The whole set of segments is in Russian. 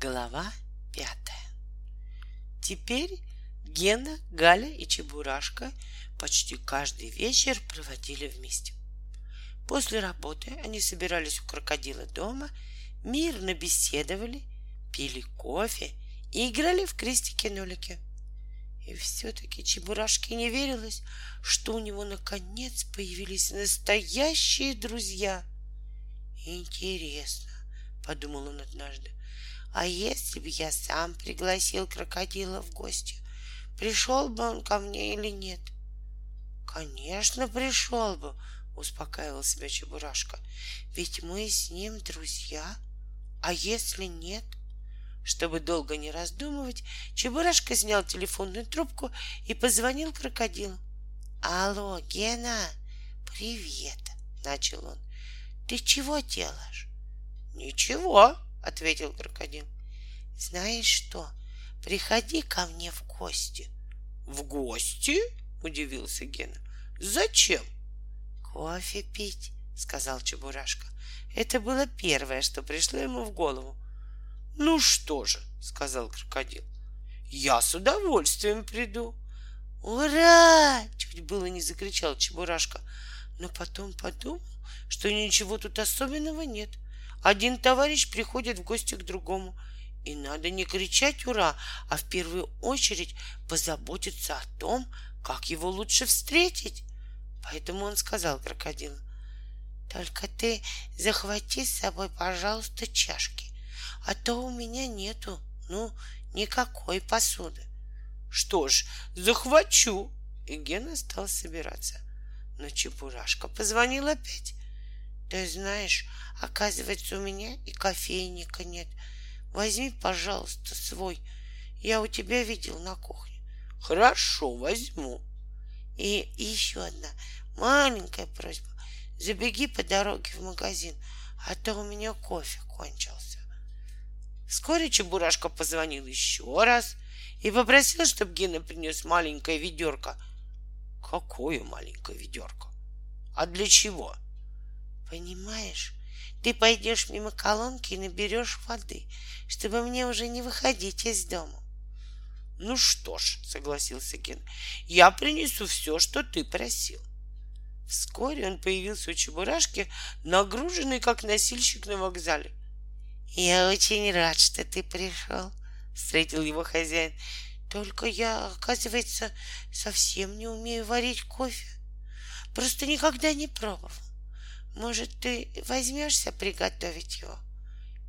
Глава пятая. Теперь Гена, Галя и Чебурашка почти каждый вечер проводили вместе. После работы они собирались у крокодила дома, мирно беседовали, пили кофе и играли в крестики-нолики. И все-таки Чебурашке не верилось, что у него наконец появились настоящие друзья. Интересно, подумал он однажды, а если бы я сам пригласил крокодила в гости, пришел бы он ко мне или нет? Конечно, пришел бы, успокаивал себя Чебурашка. Ведь мы с ним друзья. А если нет? Чтобы долго не раздумывать, Чебурашка снял телефонную трубку и позвонил крокодилу. Алло, Гена, привет, начал он. Ты чего делаешь? Ничего, ответил крокодил. Знаешь что, приходи ко мне в гости. В гости? удивился Гена. Зачем? Кофе пить, сказал Чебурашка. Это было первое, что пришло ему в голову. Ну что же, сказал крокодил. Я с удовольствием приду. Ура! Чуть было не закричал Чебурашка, но потом подумал, что ничего тут особенного нет. Один товарищ приходит в гости к другому, и надо не кричать «Ура!», а в первую очередь позаботиться о том, как его лучше встретить. Поэтому он сказал крокодилу, «Только ты захвати с собой, пожалуйста, чашки, а то у меня нету, ну, никакой посуды». «Что ж, захвачу!» И Гена стал собираться. Но Чебурашка позвонил опять ты знаешь, оказывается, у меня и кофейника нет. Возьми, пожалуйста, свой. Я у тебя видел на кухне. Хорошо, возьму. И еще одна маленькая просьба. Забеги по дороге в магазин, а то у меня кофе кончился. Вскоре Чебурашка позвонил еще раз и попросил, чтобы Гена принес маленькое ведерко. Какое маленькое ведерко? А для чего? Понимаешь, ты пойдешь мимо колонки и наберешь воды, чтобы мне уже не выходить из дома. Ну что ж, согласился Ген, я принесу все, что ты просил. Вскоре он появился у Чебурашки, нагруженный, как носильщик на вокзале. Я очень рад, что ты пришел, встретил его хозяин. Только я, оказывается, совсем не умею варить кофе. Просто никогда не пробовал. Может, ты возьмешься приготовить его?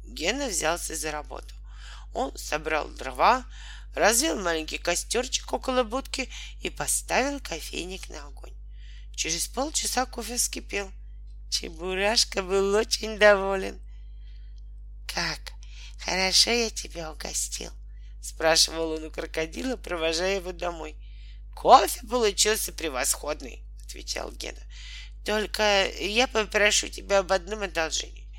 Гена взялся за работу. Он собрал дрова, развел маленький костерчик около будки и поставил кофейник на огонь. Через полчаса кофе вскипел. Чебурашка был очень доволен. «Как? Хорошо я тебя угостил?» — спрашивал он у крокодила, провожая его домой. «Кофе получился превосходный», — отвечал Гена. Только я попрошу тебя об одном одолжении.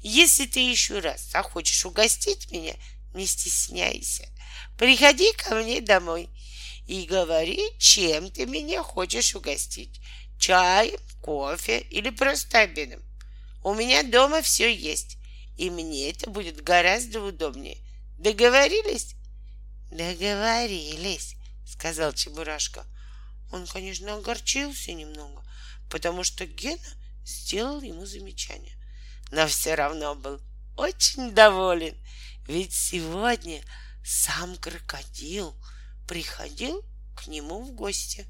Если ты еще раз захочешь угостить меня, не стесняйся. Приходи ко мне домой и говори, чем ты меня хочешь угостить. Чаем, кофе или просто обедом. У меня дома все есть, и мне это будет гораздо удобнее. Договорились? Договорились, сказал Чебурашка. Он, конечно, огорчился немного, потому что Гена сделал ему замечание. Но все равно был очень доволен, ведь сегодня сам крокодил приходил к нему в гости.